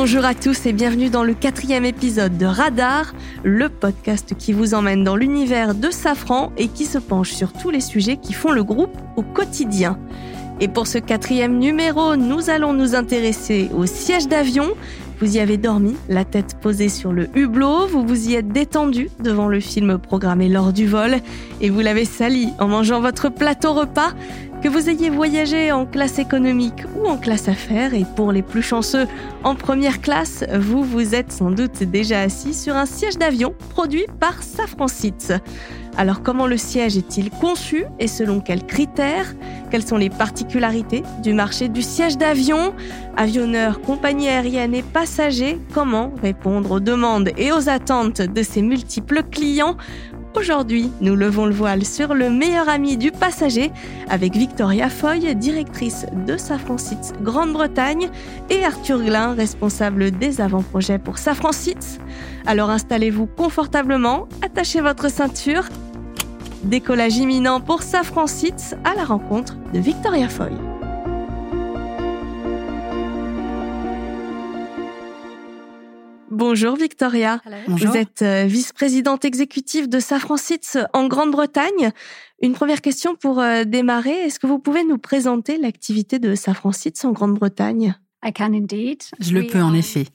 Bonjour à tous et bienvenue dans le quatrième épisode de Radar, le podcast qui vous emmène dans l'univers de Safran et qui se penche sur tous les sujets qui font le groupe au quotidien. Et pour ce quatrième numéro, nous allons nous intéresser au siège d'avion. Vous y avez dormi, la tête posée sur le hublot, vous vous y êtes détendu devant le film programmé lors du vol et vous l'avez sali en mangeant votre plateau repas. Que vous ayez voyagé en classe économique ou en classe affaires, et pour les plus chanceux, en première classe, vous vous êtes sans doute déjà assis sur un siège d'avion produit par Safran Seats. Alors comment le siège est-il conçu et selon quels critères? Quelles sont les particularités du marché du siège d'avion? Avionneurs, compagnies aériennes et passagers, comment répondre aux demandes et aux attentes de ces multiples clients? Aujourd'hui, nous levons le voile sur le meilleur ami du passager avec Victoria Foy, directrice de Safran Seats Grande-Bretagne, et Arthur Glin, responsable des avant-projets pour Safran Seats. Alors installez-vous confortablement, attachez votre ceinture. Décollage imminent pour Safran Seats à la rencontre de Victoria Foy. Bonjour Victoria. Bonjour. Vous êtes euh, vice-présidente exécutive de Safran Seats en Grande-Bretagne. Une première question pour euh, démarrer. Est-ce que vous pouvez nous présenter l'activité de Safran Seats en Grande-Bretagne? Je le peux en effet.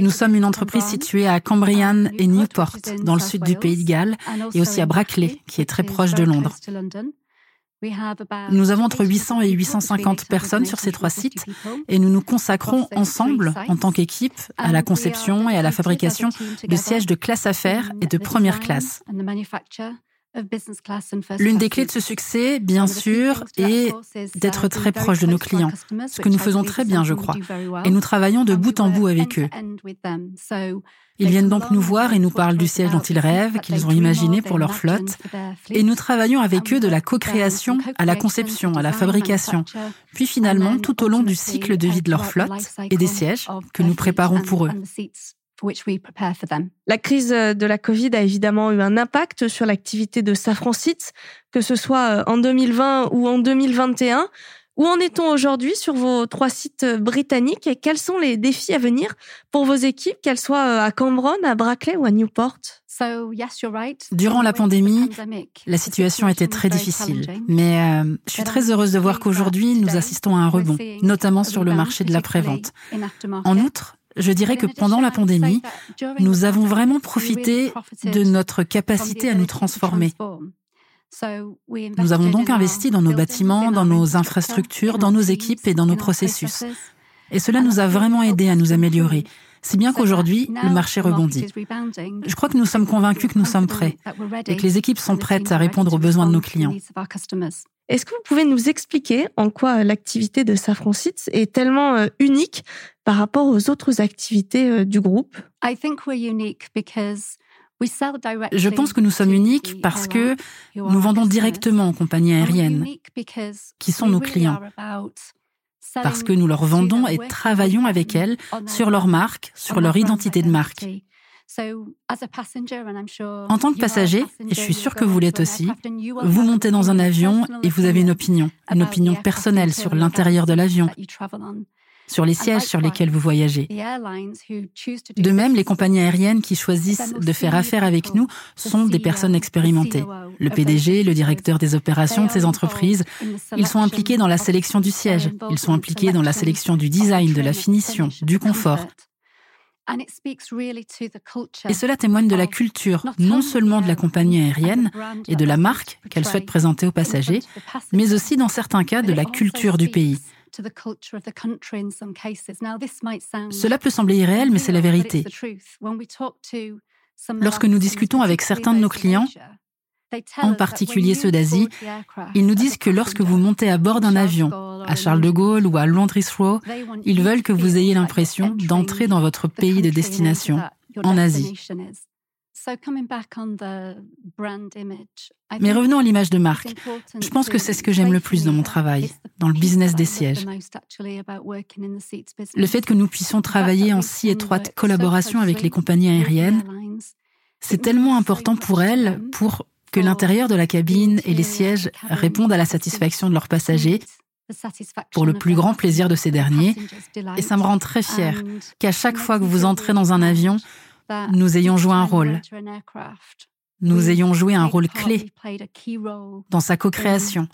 Nous sommes une entreprise située à Cambrian et Newport, dans le sud du pays de Galles, et aussi à Brackley, qui est très proche de Londres. Nous avons entre 800 et 850 personnes sur ces trois sites et nous nous consacrons ensemble, en tant qu'équipe, à la conception et à la fabrication de sièges de classe affaires et de première classe. L'une des clés de ce succès, bien sûr, est d'être très proche de nos clients, ce que nous faisons très bien, je crois, et nous travaillons de bout en bout avec eux. Ils viennent donc nous voir et nous parlent du siège dont ils rêvent, qu'ils ont imaginé pour leur flotte, et nous travaillons avec eux de la co-création à la conception, à la fabrication, puis finalement tout au long du cycle de vie de leur flotte et des sièges que nous préparons pour eux. La crise de la Covid a évidemment eu un impact sur l'activité de Safran Seats, que ce soit en 2020 ou en 2021. Où en est-on aujourd'hui sur vos trois sites britanniques et quels sont les défis à venir pour vos équipes, qu'elles soient à Cambronne, à Brackley ou à Newport? Durant la pandémie, la situation était très difficile, mais euh, je suis très heureuse de voir qu'aujourd'hui, nous assistons à un rebond, notamment sur le marché de l'après-vente. En outre, je dirais que pendant la pandémie, nous avons vraiment profité de notre capacité à nous transformer. Nous avons donc investi dans nos bâtiments, dans nos infrastructures, dans nos équipes et dans nos processus. Et cela nous a vraiment aidé à nous améliorer, si bien qu'aujourd'hui, le marché rebondit. Je crois que nous sommes convaincus que nous sommes prêts et que les équipes sont prêtes à répondre aux besoins de nos clients. Est-ce que vous pouvez nous expliquer en quoi l'activité de Safran est tellement euh, unique par rapport aux autres activités euh, du groupe? Je pense que nous sommes uniques parce que nous vendons directement aux compagnies aériennes, qui sont nos clients, parce que nous leur vendons et travaillons avec elles sur leur marque, sur leur identité de marque. En tant que passager, et je suis sûre que vous l'êtes aussi, vous montez dans un avion et vous avez une opinion, une opinion personnelle sur l'intérieur de l'avion, sur les sièges sur lesquels vous voyagez. De même, les compagnies aériennes qui choisissent de faire affaire avec nous sont des personnes expérimentées. Le PDG, le directeur des opérations de ces entreprises, ils sont impliqués dans la sélection du siège, ils sont impliqués dans la sélection du design, de la finition, du confort. Et cela témoigne de la culture, non seulement de la compagnie aérienne et de la marque qu'elle souhaite présenter aux passagers, mais aussi dans certains cas de la culture du pays. Cela peut sembler irréel, mais c'est la vérité. Lorsque nous discutons avec certains de nos clients, en particulier ceux d'Asie, ils nous disent que lorsque vous montez à bord d'un avion, à Charles de Gaulle ou à Londres Heathrow, ils veulent que vous ayez l'impression d'entrer dans votre pays de destination, en Asie. Mais revenons à l'image de marque. Je pense que c'est ce que j'aime le plus dans mon travail, dans le business des sièges. Le fait que nous puissions travailler en si étroite collaboration avec les compagnies aériennes, c'est tellement important pour elles, pour que l'intérieur de la cabine et les sièges répondent à la satisfaction de leurs passagers pour le plus grand plaisir de ces derniers. Et ça me rend très fier qu'à chaque fois que vous entrez dans un avion, nous ayons joué un rôle. Nous ayons joué un rôle clé dans sa co-création,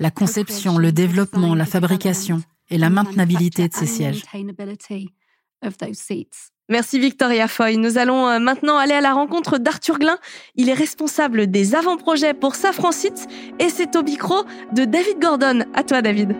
la conception, le développement, la fabrication et la maintenabilité de ces sièges. Merci Victoria Foy. Nous allons euh, maintenant aller à la rencontre d'Arthur Glin. Il est responsable des avant-projets pour Safran Seats et c'est au micro de David Gordon. À toi David.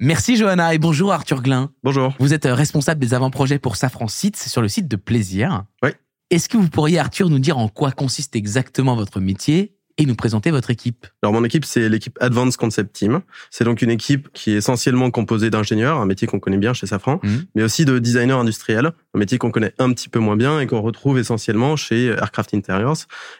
Merci Johanna et bonjour Arthur Glin. Bonjour. Vous êtes euh, responsable des avant-projets pour Safran Seats sur le site de Plaisir. Oui. Est-ce que vous pourriez Arthur nous dire en quoi consiste exactement votre métier et nous présenter votre équipe. Alors mon équipe, c'est l'équipe Advanced Concept Team. C'est donc une équipe qui est essentiellement composée d'ingénieurs, un métier qu'on connaît bien chez Safran, mhm. mais aussi de designers industriels, un métier qu'on connaît un petit peu moins bien et qu'on retrouve essentiellement chez Aircraft Interiors.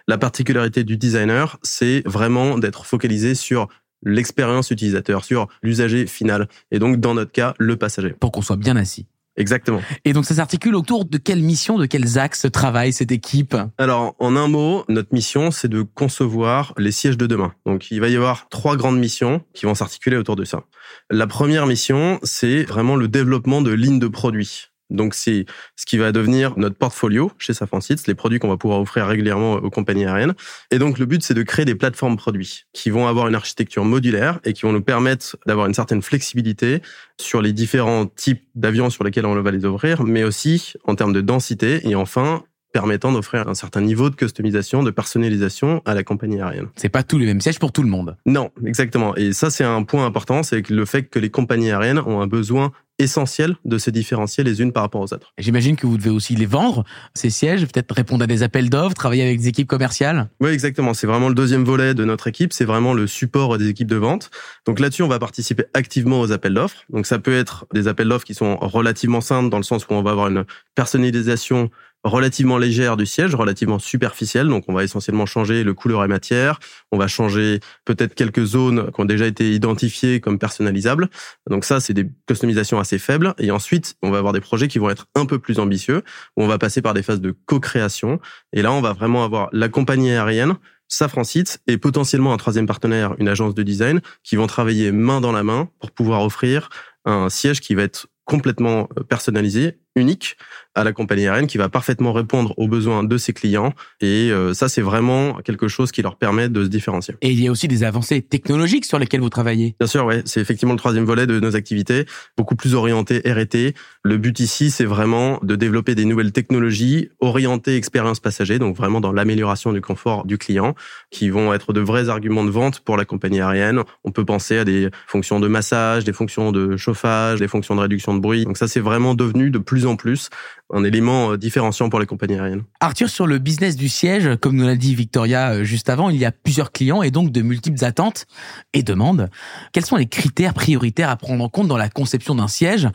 La particularité du designer, c'est vraiment d'être focalisé sur l'expérience utilisateur, sur l'usager final, et donc dans notre cas, le passager. Pour qu'on soit bien assis. Exactement. Et donc ça s'articule autour de quelle mission, de quels axes travaille cette équipe? Alors en un mot, notre mission c'est de concevoir les sièges de demain. Donc il va y avoir trois grandes missions qui vont s'articuler autour de ça. La première mission c'est vraiment le développement de lignes de produits. Donc c'est ce qui va devenir notre portfolio chez Safran les produits qu'on va pouvoir offrir régulièrement aux compagnies aériennes. Et donc le but c'est de créer des plateformes produits qui vont avoir une architecture modulaire et qui vont nous permettre d'avoir une certaine flexibilité sur les différents types d'avions sur lesquels on va les ouvrir, mais aussi en termes de densité et enfin permettant d'offrir un certain niveau de customisation, de personnalisation à la compagnie aérienne. C'est pas tous les mêmes sièges pour tout le monde. Non, exactement. Et ça, c'est un point important, c'est le fait que les compagnies aériennes ont un besoin essentiel de se différencier les unes par rapport aux autres. J'imagine que vous devez aussi les vendre, ces sièges, peut-être répondre à des appels d'offres, travailler avec des équipes commerciales. Oui, exactement. C'est vraiment le deuxième volet de notre équipe. C'est vraiment le support des équipes de vente. Donc là-dessus, on va participer activement aux appels d'offres. Donc ça peut être des appels d'offres qui sont relativement simples dans le sens où on va avoir une personnalisation relativement légère du siège, relativement superficielle. Donc, on va essentiellement changer le couleur et matière. On va changer peut-être quelques zones qui ont déjà été identifiées comme personnalisables. Donc ça, c'est des customisations assez faibles. Et ensuite, on va avoir des projets qui vont être un peu plus ambitieux, où on va passer par des phases de co-création. Et là, on va vraiment avoir la compagnie aérienne, Safran Seats et potentiellement un troisième partenaire, une agence de design, qui vont travailler main dans la main pour pouvoir offrir un siège qui va être complètement personnalisé, unique, à la compagnie aérienne qui va parfaitement répondre aux besoins de ses clients. Et euh, ça, c'est vraiment quelque chose qui leur permet de se différencier. Et il y a aussi des avancées technologiques sur lesquelles vous travaillez. Bien sûr, ouais. C'est effectivement le troisième volet de nos activités, beaucoup plus orienté R&T. Le but ici, c'est vraiment de développer des nouvelles technologies orientées expérience passager, donc vraiment dans l'amélioration du confort du client, qui vont être de vrais arguments de vente pour la compagnie aérienne. On peut penser à des fonctions de massage, des fonctions de chauffage, des fonctions de réduction de bruit. Donc ça, c'est vraiment devenu de plus en plus un élément euh, différenciant pour les compagnies aériennes. Arthur, sur le business du siège, comme nous l'a dit Victoria euh, juste avant, il y a plusieurs clients et donc de multiples attentes et demandes. Quels sont les critères prioritaires à prendre en compte dans la conception d'un siège,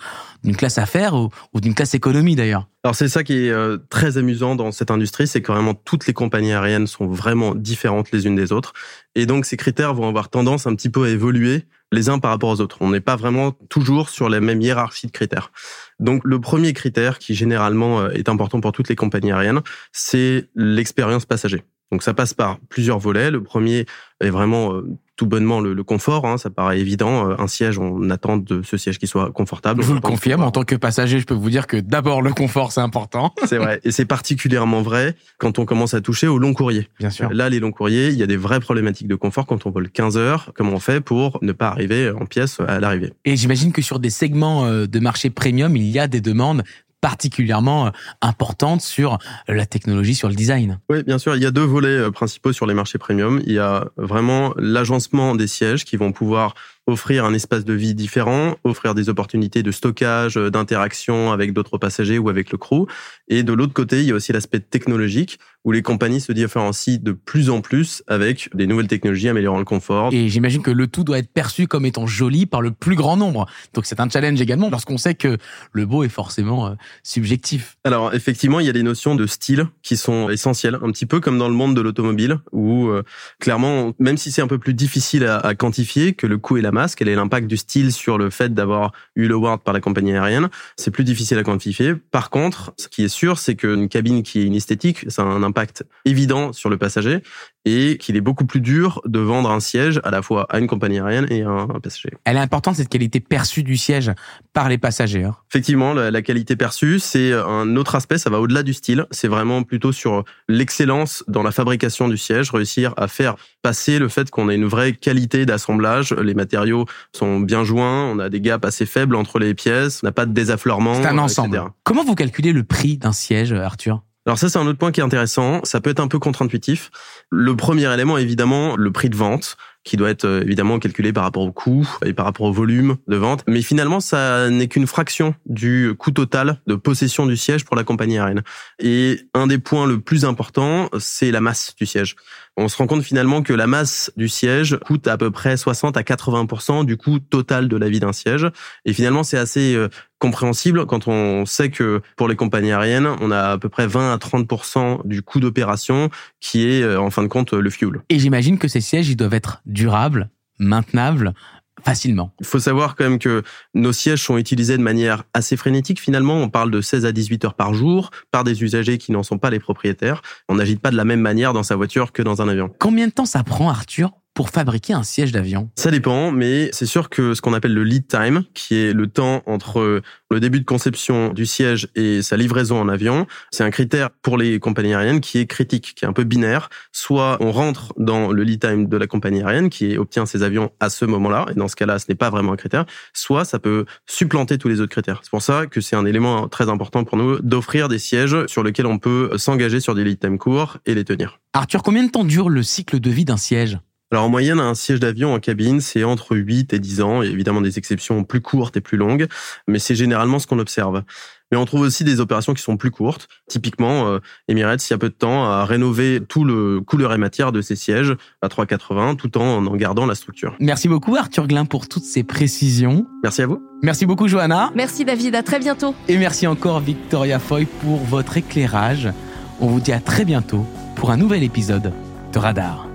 d'une classe affaires ou, d'une classe économie d'ailleurs? Alors c'est ça qui est euh, très amusant dans cette industrie, c'est que vraiment toutes les compagnies aériennes sont vraiment différentes les unes des autres. Et donc ces critères vont avoir tendance un petit peu à évoluer les uns par rapport aux autres. On n'est pas vraiment toujours sur la même hiérarchie de critères. Donc le premier critère qui généralement euh, est important pour toutes les compagnies aériennes, c'est l'expérience passager. Donc ça passe par plusieurs volets. Le premier est vraiment euh, tout bonnement le, confort. Hein, ça paraît évident. Euh, un siège, on attend de ce siège qui soit confortable. Je vous le confirme. En tant que passager, je peux vous dire que d'abord le confort, c'est important. C'est vrai, et c'est particulièrement vrai quand on commence à toucher au long courrier. Bien sûr. Là, les longs courriers, il y a des vraies problématiques de confort quand on vole 15 heures. Comment on fait pour ne pas arriver en pièces à l'arrivée? Et j'imagine que sur des segments de marché premium, il y a des demandes particulièrement euh, importante sur la technologie, sur le design. Oui, bien sûr. Il y a deux volets euh, principaux sur les marchés premium. Il y a vraiment l'agencement des sièges qui vont pouvoir offrir un espace de vie différent, offrir des opportunités de stockage, euh, d'interaction avec d'autres passagers ou avec le crew. Et de l'autre côté, il y a aussi l'aspect technologique où les compagnies se différencient de plus en plus avec des nouvelles technologies améliorant le confort. Et j'imagine que le tout doit être perçu comme étant joli par le plus grand nombre. Donc c'est un challenge également lorsqu'on sait que le beau est forcément euh, subjectif. Alors effectivement, il y a des notions de style qui sont essentielles, un petit peu comme dans le monde de l'automobile où euh, clairement, même si c'est un peu plus difficile à, à quantifier que le coût et la masse, quel est l'impact du style sur le fait d'avoir eu le word par la compagnie aérienne, c'est plus difficile à quantifier. Par contre, ce qui est sûr, c'est qu'une cabine qui est une esthétique, ça a un impact évident sur le passager et qu'il est beaucoup plus dur de vendre un siège à la fois à une compagnie aérienne et à un passager. Elle est importante cette qualité perçue du siège par les passagers. Hein. Effectivement, la, qualité perçue, c'est un autre aspect, ça va au-delà du style, c'est vraiment plutôt sur l'excellence dans la fabrication du siège, réussir à faire passer le fait qu'on a une vraie qualité d'assemblage, les matériaux sont bien joints, on a des gaps assez faibles entre les pièces, on n'a pas de désaffleurement. C'est un ensemble. Comment vous calculez le prix d'un siège, Arthur? Alors ça, c'est un autre point qui est intéressant. Ça peut être un peu contre-intuitif. Le premier élément, évidemment, le prix de vente qui doit être euh, évidemment calculé par rapport au coût et par rapport au volume de vente. Mais finalement, ça n'est qu'une fraction du coût total de possession du siège pour la compagnie aérienne. Et un des points le plus important, c'est la masse du siège. On se rend compte finalement que la masse du siège coûte à peu près 60 à 80% du coût total de la vie d'un siège. Et finalement, c'est assez euh, compréhensible quand on sait que pour les compagnies aériennes, on a à peu près 20 à 30% du coût d'opération qui est euh, en fin de compte le fuel. Et j'imagine que ces sièges, ils doivent être durables, maintenables, facilement. Il faut savoir quand même que nos sièges sont utilisés de manière assez frénétique. Finalement, on parle de 16 à 18 heures par jour par des usagers qui n'en sont pas les propriétaires. On n'agite pas de la même manière dans sa voiture que dans un avion. Combien de temps ça prend, Arthur, pour fabriquer un siège d'avion Ça dépend, mais c'est sûr que ce qu'on appelle le lead time, qui est le temps entre le début de conception du siège et sa livraison en avion, c'est un critère pour les compagnies aériennes qui est critique, qui est un peu binaire. Soit on rentre dans le lead time de la compagnie aérienne qui obtient ses avions à ce moment-là, et dans ce cas-là, ce n'est pas vraiment un critère, soit ça peut supplanter tous les autres critères. C'est pour ça que c'est un élément très important pour nous d'offrir des sièges sur lesquels on peut s'engager sur des lead time courts et les tenir. Arthur, combien de temps dure le cycle de vie d'un siège? Alors en moyenne, un siège d'avion en cabine, c'est entre 8 et 10 ans. Il y a évidemment des exceptions plus courtes et plus longues, mais c'est généralement ce qu'on observe. Mais on trouve aussi des opérations qui sont plus courtes. Typiquement, euh, Emirates, il y a peu de temps, a rénové tout le couleur et matière de ses sièges à 3,80 tout en en gardant la structure. Merci beaucoup Arthur Glin pour toutes ces précisions. Merci à vous. Merci beaucoup Johanna. Merci David, à très bientôt. Et merci encore Victoria Foy pour votre éclairage. On vous dit à très bientôt pour un nouvel épisode de Radar.